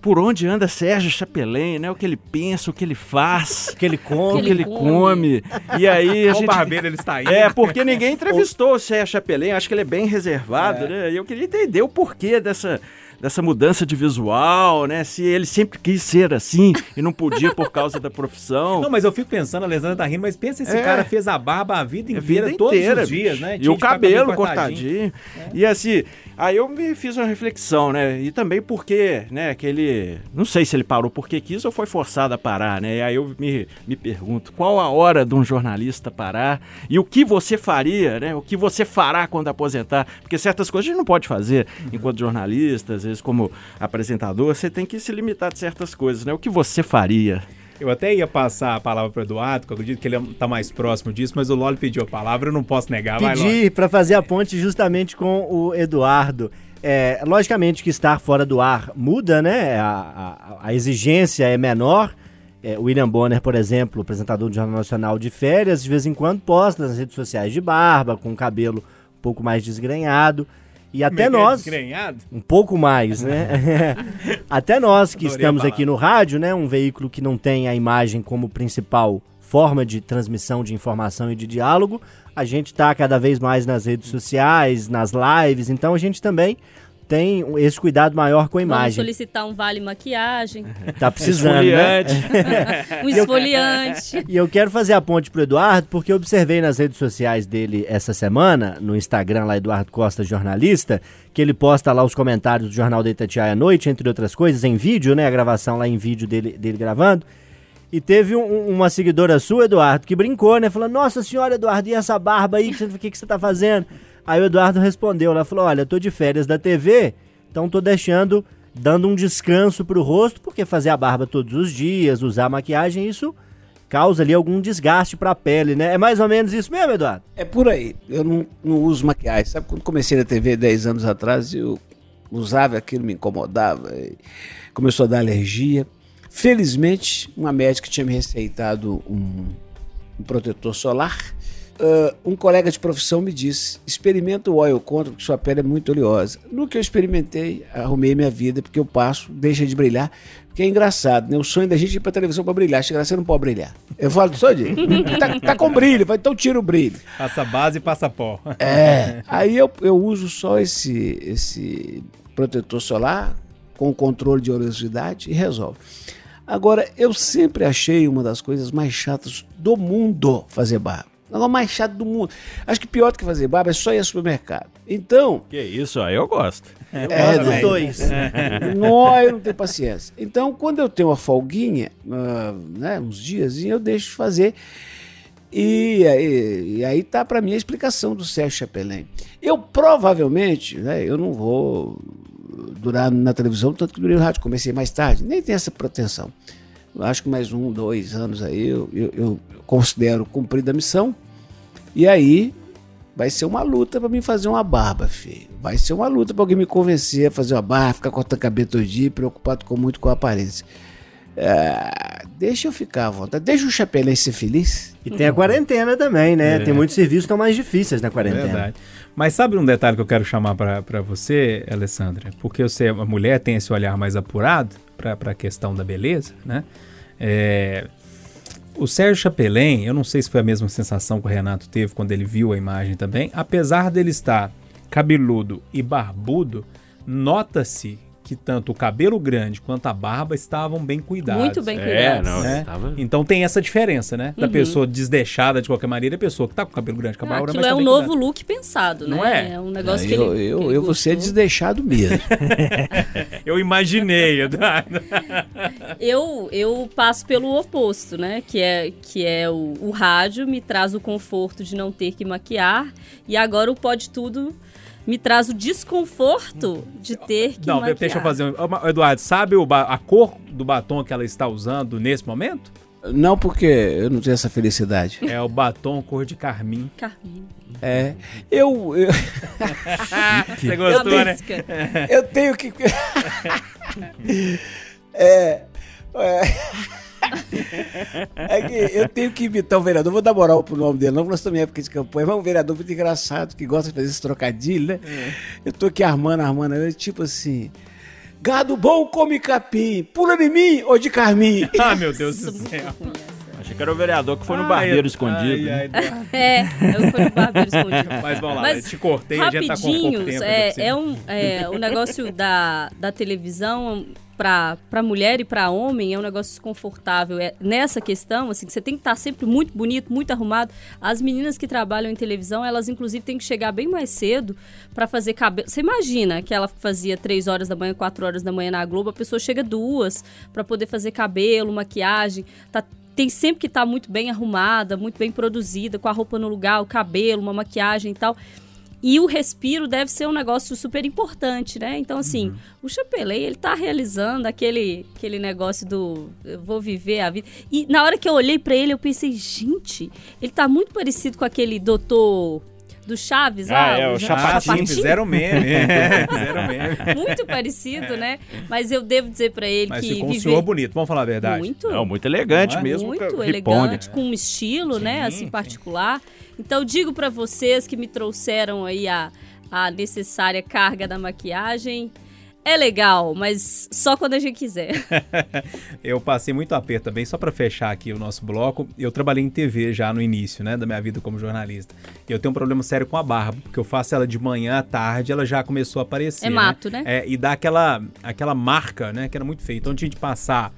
por onde anda Sérgio Chapelin, né? O que ele pensa, o que ele faz, Que ele o come. que ele come. E aí a gente barbeiro ele está indo? é, porque ninguém entrevistou o Sérgio Chapelin, acho que ele é bem reservado, né? E eu queria entender o porquê dessa, dessa mudança de visual, né? Se ele sempre quis ser assim e não podia por causa da profissão. Não, mas eu fico pensando, a Alessandra tá rindo, mas pensa esse É. cara fez a barba a vida A inteira, vida todos inteira, os dias, né? E Tinha o ficar com cabelo cortadinho. cortadinho. E assim, aí eu me fiz uma reflexão, né? E também porque, né, que ele. Não sei se ele parou porque quis ou foi forçado a parar, né? E aí eu me, me pergunto, qual a hora de um jornalista parar? E o que você faria, né? O que você fará quando aposentar? Porque certas coisas a gente não pode fazer enquanto jornalista, às vezes como apresentador, você tem que se limitar de certas coisas, né? O que você faria? Eu até ia passar a palavra pro Eduardo, que eu acredito que ele tá mais próximo disso, mas o Loli pediu a palavra, eu não posso negar. Pedi para fazer a ponte justamente com o Eduardo. É, logicamente que estar fora do ar muda, né? A, a- a exigência é menor. É, o William Bonner, por exemplo, apresentador do Jornal Nacional de férias, de vez em quando posta nas redes sociais de barba, com o cabelo um pouco mais desgrenhado. E até é é, nós. Um pouco mais, né? Até nós que estamos aqui no rádio, né? Um veículo que não tem a imagem como principal forma de transmissão de informação e de diálogo, a gente está cada vez mais nas redes sociais, nas lives, então a gente também tem esse cuidado maior com a Vamos imagem. solicitar um vale maquiagem, Tá precisando, né? um esfoliante. E eu quero fazer a ponte pro Eduardo, porque eu observei nas redes sociais dele essa semana, no Instagram lá, Eduardo Costa Jornalista, que ele posta lá os comentários do Jornal da Itatiaia à noite, entre outras coisas, em vídeo, né? A gravação lá em vídeo dele, dele gravando. E teve um- uma seguidora sua, Eduardo, que brincou, né? Falando, nossa senhora, Eduardo, e essa barba aí? O que, que você tá fazendo? Aí o Eduardo respondeu, ela falou, olha, tô de férias da TV, então tô deixando, dando um descanso pro rosto, porque fazer a barba todos os dias, usar maquiagem, isso causa ali algum desgaste pra pele, né? É mais ou menos isso mesmo, Eduardo? É por aí. Eu não, não uso maquiagem. Sabe quando comecei na TV 10 anos atrás, eu usava aquilo, me incomodava. Começou a dar alergia. Felizmente, uma médica tinha me receitado um, um protetor solar. Ah, um colega de profissão me disse: experimenta o oil contra, porque sua pele é muito oleosa. No que eu experimentei, arrumei minha vida, porque eu passo, deixa de brilhar. Porque é engraçado, né? O sonho da gente é ir pra televisão pra brilhar. Chega lá, você não pode brilhar. Eu falo, só de. Tá, tá com brilho, então tira o brilho. Passa base e passa pó. É. Aí eu, eu uso só esse, esse protetor solar com controle de oleosidade e resolve. Agora, eu sempre achei uma das coisas mais chatas do mundo fazer barba. O negócio mais chato do mundo. Acho que pior do que fazer barba é só ir ao supermercado. Então, Que isso, aí eu gosto. é, dos né? dois. Não, eu não tenho paciência. Então, quando eu tenho uma folguinha, ah, né, uns dias, eu deixo de fazer. E aí, e aí tá para mim a explicação do Sérgio Chapelin. Eu provavelmente, né, eu não vou durar na televisão tanto que durei no rádio, comecei mais tarde, nem tem essa pretensão. Acho que mais um, dois anos aí eu, eu, eu considero cumprida a missão. E aí vai ser uma luta para mim fazer uma barba, filho. Vai ser uma luta para alguém me convencer a fazer uma barba, ficar cortando cabelo todo dia, preocupado com muito com a aparência. É, deixa eu ficar à vontade, deixa o Chapelin ser feliz. E tem a quarentena também, né? Tem muitos serviços que estão mais difíceis na quarentena. Verdade. Mas sabe um detalhe que eu quero chamar pra pra você, Alessandra? Porque você, a mulher tem esse olhar mais apurado pra pra questão da beleza, né? É, o Sérgio Chapelin, eu não sei se foi a mesma sensação que o Renato teve quando ele viu a imagem também, apesar dele estar cabeludo e barbudo, nota-se que tanto o cabelo grande quanto a barba estavam bem cuidados. Muito bem É, cuidados. não, né? tava... Então tem essa diferença, né? Da Uhum. pessoa desdeixada de qualquer maneira e a pessoa que tá com o cabelo grande, com a Ah, barba, aquilo mas é tá um novo cuidado. look pensado, né? Não é? É um negócio que eu, ele. eu, que ele eu vou ser gostou. desdeixado mesmo. Eu imaginei, Eduardo. Eu, eu passo pelo oposto, né? Que é, que é o, o rádio me traz o conforto de não ter que maquiar. E agora o Pode Tudo me traz o desconforto de ter que Não, maquiar. deixa eu fazer um. Eduardo, sabe o ba- a cor do batom que ela está usando nesse momento? não porque eu não tenho essa felicidade. É o batom cor de carmim. Carminho. É, eu, eu, Você gostou, né? Eu tenho que. é, é, é que eu tenho que imitar o vereador. Vou dar moral pro nome dele, não, porque nós estamos em época de campanha. Mas um vereador muito engraçado que gosta de fazer esse trocadilho, né? Eu tô aqui armando, armando, eu, tipo assim. Gado bom come capim, pula de mim ou de carmim. Ah, meu Deus do céu. Achei que era o vereador que foi no Ai, barbeiro ai, escondido. ai, ai, É, eu fui no barbeiro escondido. Mas vamos lá, Mas, eu te cortei, a gente tá com pouco tempo. é, é, um, é o negócio da, da televisão para mulher e para homem é um negócio desconfortável. É, nessa questão, assim, você tem que estar sempre muito bonito, muito arrumado. As meninas que trabalham em televisão, elas inclusive têm que chegar bem mais cedo para fazer cabelo. Você imagina que ela fazia três horas da manhã, quatro horas da manhã na Globo, a pessoa chega duas para poder fazer cabelo, maquiagem, tá tem sempre que estar muito bem arrumada, muito bem produzida, com a roupa no lugar, o cabelo, uma maquiagem e tal. E o respiro deve ser um negócio super importante, né? Então, assim, o Chapelei, ele tá realizando aquele, aquele negócio do eu vou viver a vida. E na hora que eu olhei pra ele, eu pensei, gente, ele tá muito parecido com aquele doutor do Chaves, Ah, lá, é, o Ah, Chapatinho. fizeram meme. É, fizeram meme. Muito parecido, né? Mas eu devo dizer pra ele Mas que ficou um viver senhor bonito, vamos falar a verdade. muito Não, muito elegante Não é? mesmo. muito elegante, com um estilo, né, Sim, assim, sim. particular. Então, digo pra vocês que me trouxeram aí a, a necessária carga da maquiagem. É legal, mas só quando a gente quiser. Eu passei muito aperto também, só pra fechar aqui o nosso bloco. Eu trabalhei em TV já no início, né, da minha vida como jornalista. E eu tenho um problema sério com a barba, porque eu faço ela de manhã à tarde, ela já começou a aparecer. É mato, né? É, e dá aquela, aquela marca, né, que era muito feio. Então tinha de passar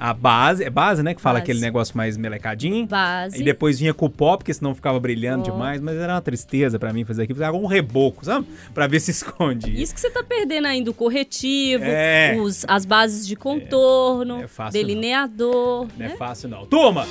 a base, é base, né, que fala Base. aquele negócio mais melecadinho. Base. E depois vinha com o pó, porque senão ficava brilhando demais, mas era uma tristeza pra mim fazer aquilo. Precisava um reboco, sabe? Pra ver se esconde. Isso que você tá perdendo ainda, o corretivo, É. os, as bases de contorno, É fácil não. delineador. Não é né? fácil não. Turma!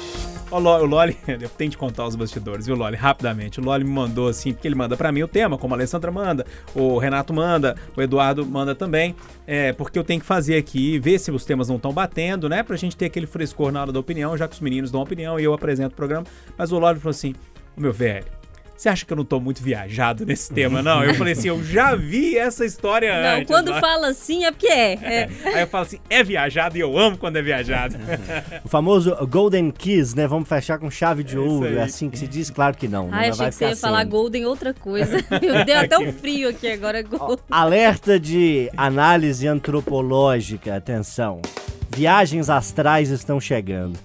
O Loli, eu tenho de contar os bastidores, viu, Loli? Rapidamente. O Loli me mandou assim, porque ele manda pra mim o tema, como a Alessandra manda, o Renato manda, o Eduardo manda também. É, porque eu tenho que fazer aqui, ver se os temas não estão batendo, né? Pra gente ter aquele frescor na hora da opinião, já que os meninos dão opinião e eu apresento o programa. Mas o Loli falou assim: "Ô, meu velho. Você acha que eu não tô muito viajado nesse tema, não? Eu falei assim, eu já vi essa história Não, antes. quando Loli. fala assim é porque é. é. Aí eu falo assim, é viajado e eu amo quando é viajado. O famoso Golden Kiss, né? Vamos fechar com chave de É ouro. É assim que se diz? Claro que não. Ai, não achei vai que você ia falar. Golden outra coisa. Meu Deus, até um frio aqui agora. Golden. Alerta de análise antropológica, atenção. Viagens astrais estão chegando.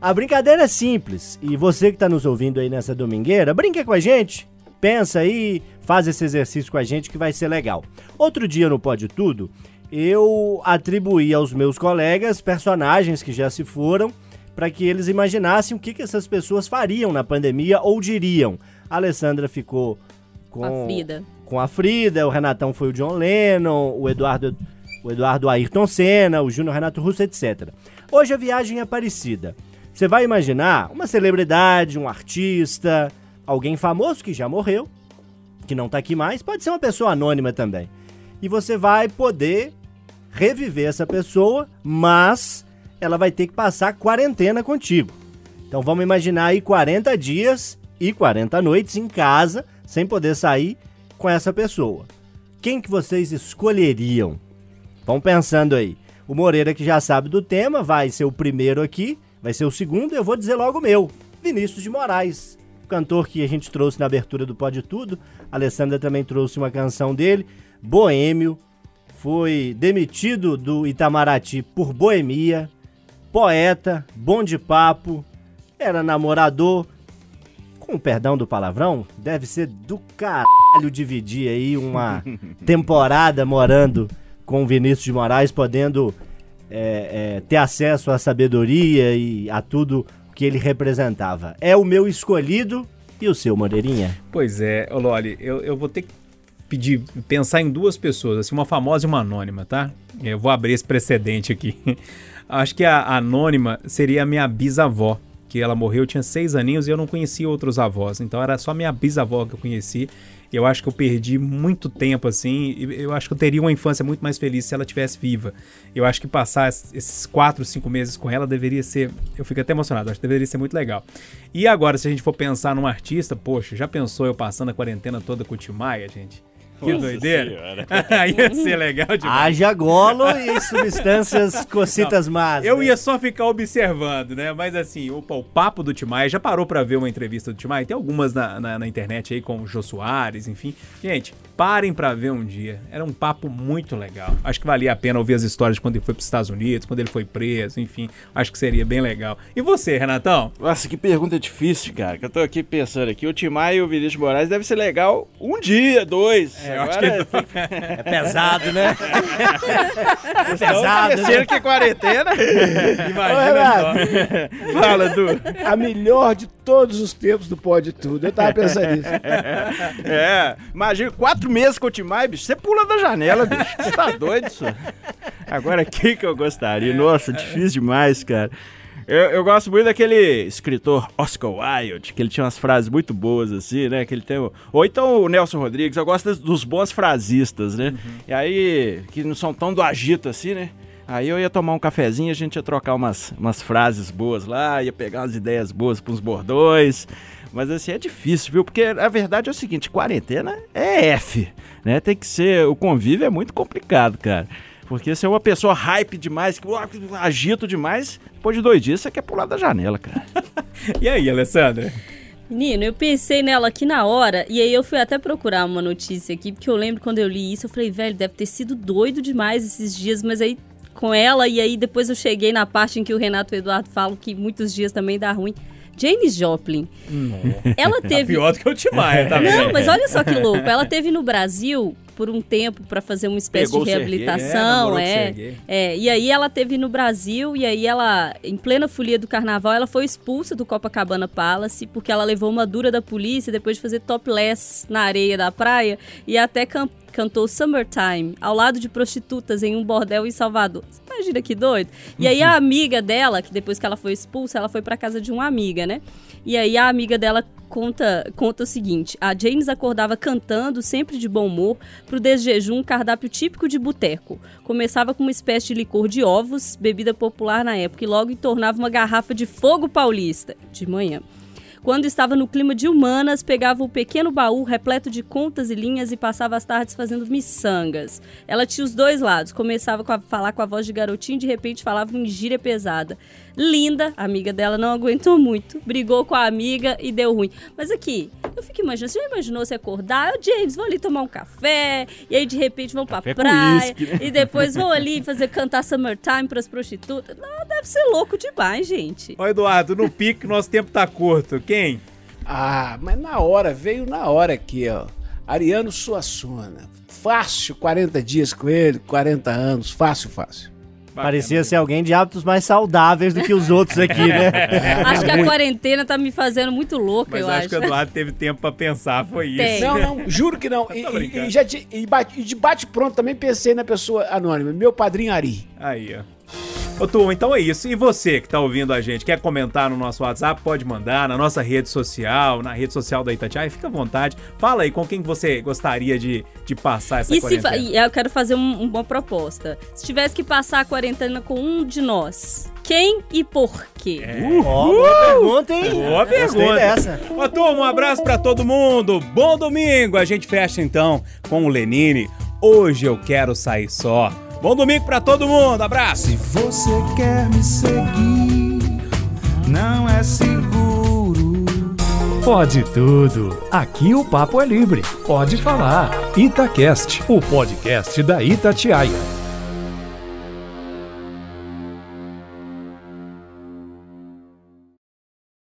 a brincadeira é simples. E você que está nos ouvindo aí nessa domingueira, brinca com a gente. Pensa aí, faz esse exercício com a gente que vai ser legal. Outro dia no Pode Tudo, eu atribuí aos meus colegas personagens que já se foram para que eles imaginassem o que, que essas pessoas fariam na pandemia ou diriam. A Alessandra ficou com, a Frida. com a Frida, o Renatão foi o John Lennon, o Eduardo, o Eduardo Ayrton Senna, o Júnior Renato Russo, etc. Hoje a viagem é parecida. Você vai imaginar uma celebridade, um artista, alguém famoso que já morreu, que não tá aqui mais, pode ser uma pessoa anônima também. E você vai poder reviver essa pessoa, mas ela vai ter que passar quarentena contigo. Então vamos imaginar aí 40 dias e 40 noites em casa, sem poder sair com essa pessoa. Quem que vocês escolheriam? Vão pensando aí. O Moreira, que já sabe do tema, vai ser o primeiro aqui, vai ser o segundo, e eu vou dizer logo o meu. Vinícius de Moraes, cantor que a gente trouxe na abertura do Pode Tudo. A Alessandra também trouxe uma canção dele, Boêmio. Foi demitido do Itamaraty por boemia, poeta, bom de papo, era namorador. Com o perdão do palavrão, deve ser do caralho dividir aí uma temporada morando com Vinícius de Moraes, podendo é, é, ter acesso à sabedoria e a tudo que ele representava. É o meu escolhido e o seu, Moreirinha? Pois é, Loli, eu, eu vou ter que pedir, pensar em duas pessoas, assim, uma famosa e uma anônima, tá? Eu vou abrir esse precedente aqui. Acho que a, a anônima seria a minha bisavó, que ela morreu, eu tinha seis aninhos e eu não conhecia outros avós, então era só minha bisavó que eu conheci. Eu acho que eu perdi muito tempo assim. Eu acho que eu teria uma infância muito mais feliz se ela tivesse viva. Eu acho que passar esses quatro, cinco meses com ela deveria ser. Eu fico até emocionado. Acho que deveria ser muito legal. E agora, se a gente for pensar num artista, poxa, já pensou eu passando a quarentena toda com o Tim Maia, gente? Que Nossa doideira. Ia ser legal demais. Haja golo e substâncias cocitas más. Eu né? ia só ficar observando, né? Mas assim, o, o papo do Timaya, já parou pra ver uma entrevista do Timaya? Tem algumas na, na, na internet aí com o Jô Soares, enfim. Gente, parem pra ver um dia. Era um papo muito legal. Acho que valia a pena ouvir as histórias de quando ele foi pros Estados Unidos, quando ele foi preso, enfim. Acho que seria bem legal. E você, Renatão? Nossa, que pergunta difícil, cara. Que eu tô aqui pensando aqui. O Timai e o Vinícius Moraes deve ser legal um dia, dois. É, eu acho Agora, que É pesado, né? Estão pesado, né? que é quarentena. Imagina só. Fala, Du. A melhor de todos os tempos do Pode Tudo. Eu tava pensando nisso. É, imagina, quatro meses com o Timai, bicho, você pula da janela, bicho. Você tá doido, isso? Agora, quem que eu gostaria? Nossa, difícil demais, cara. Eu, eu gosto muito daquele escritor Oscar Wilde, que ele tinha umas frases muito boas, assim, né? Que ele tem. Ou então o Nelson Rodrigues, eu gosto dos, dos bons frasistas, né? E aí, que não são tão do agito assim, né? Aí eu ia tomar um cafezinho, a gente ia trocar umas, umas frases boas lá, ia pegar umas ideias boas para uns bordões. Mas assim, é difícil, viu? Porque a verdade é o seguinte, quarentena é F, né? Tem que ser, o convívio é muito complicado, cara. Porque se é uma pessoa hype demais, que agito demais, depois de dois dias você quer pular da janela, cara. E aí, Alessandra? Menino, eu pensei nela aqui na hora e aí eu fui até procurar uma notícia aqui, porque eu lembro quando eu li isso, eu falei, velho, deve ter sido doido demais esses dias, mas aí com ela e aí depois eu cheguei na parte em que o Renato e o Eduardo falam que muitos dias também dá ruim. Janis Joplin. Ela Tá teve pior do que o Timaya, tá vendo? Não, mas olha só que louco. Ela teve no Brasil por um tempo pra fazer uma espécie Pegou de Serguei, é, reabilitação, é, Serguei. é. E aí ela teve no Brasil e aí ela, em plena folia do carnaval, ela foi expulsa do Copacabana Palace porque ela levou uma dura da polícia depois de fazer topless na areia da praia e até cantou Summertime ao lado de prostitutas em um bordel em Salvador. Você imagina que doido? E aí a amiga dela, que depois que ela foi expulsa, ela foi pra casa de uma amiga, né? E aí a amiga dela conta, conta o seguinte: a James acordava cantando, sempre de bom humor, pro desjejum, um cardápio típico de boteco. Começava com uma espécie de licor de ovos, bebida popular na época, e logo entornava uma garrafa de fogo paulista, de manhã. Quando estava no clima de humanas, pegava o pequeno baú repleto de contas e linhas e passava as tardes fazendo miçangas. Ela tinha os dois lados, começava com a falar com a voz de garotinho e de repente falava em gíria pesada. Linda, a amiga dela não aguentou muito, brigou com a amiga e deu ruim. Mas aqui, eu fico imaginando, você já imaginou se acordar? Eu, James, vou ali tomar um café, e aí de repente vão pra Café praia, né? e depois vão ali fazer cantar Summertime pras prostitutas. Não, deve ser louco demais, gente. Ó, Eduardo, no pique, nosso tempo tá curto. Quem? Ah, mas na hora, veio na hora aqui, ó. Ariano Suassuna. Fácil, 40 dias com ele, 40 anos, fácil, fácil. Parecia ser alguém de hábitos mais saudáveis do que os outros aqui, né? Acho que a quarentena tá me fazendo muito louca, Mas eu acho acho. que o Eduardo teve tempo pra pensar, foi isso. Tem. Não, não, juro que não. E, e- e já de, e bate- e de bate pronto também pensei na pessoa anônima, meu padrinho Ari. Aí, ó. Ô, turma, então é isso. E você que tá ouvindo a gente, quer comentar no nosso WhatsApp, pode mandar na nossa rede social, na rede social da Itatiaia, fica à vontade. Fala aí com quem você gostaria de, de passar essa E se quarentena. e eu quero fazer um- uma proposta. Se tivesse que passar a quarentena com um de nós, quem e por quê? Ó, boa pergunta, hein? Boa pergunta. dessa. Ô, turma, um abraço pra todo mundo. Bom domingo. A gente fecha então com o Lenine. Hoje eu quero sair só. Bom domingo pra todo mundo. Abraço. Se você quer me seguir, não é seguro. Pode tudo. Aqui o papo é livre. Pode falar. Itacast, o podcast da Itatiaia.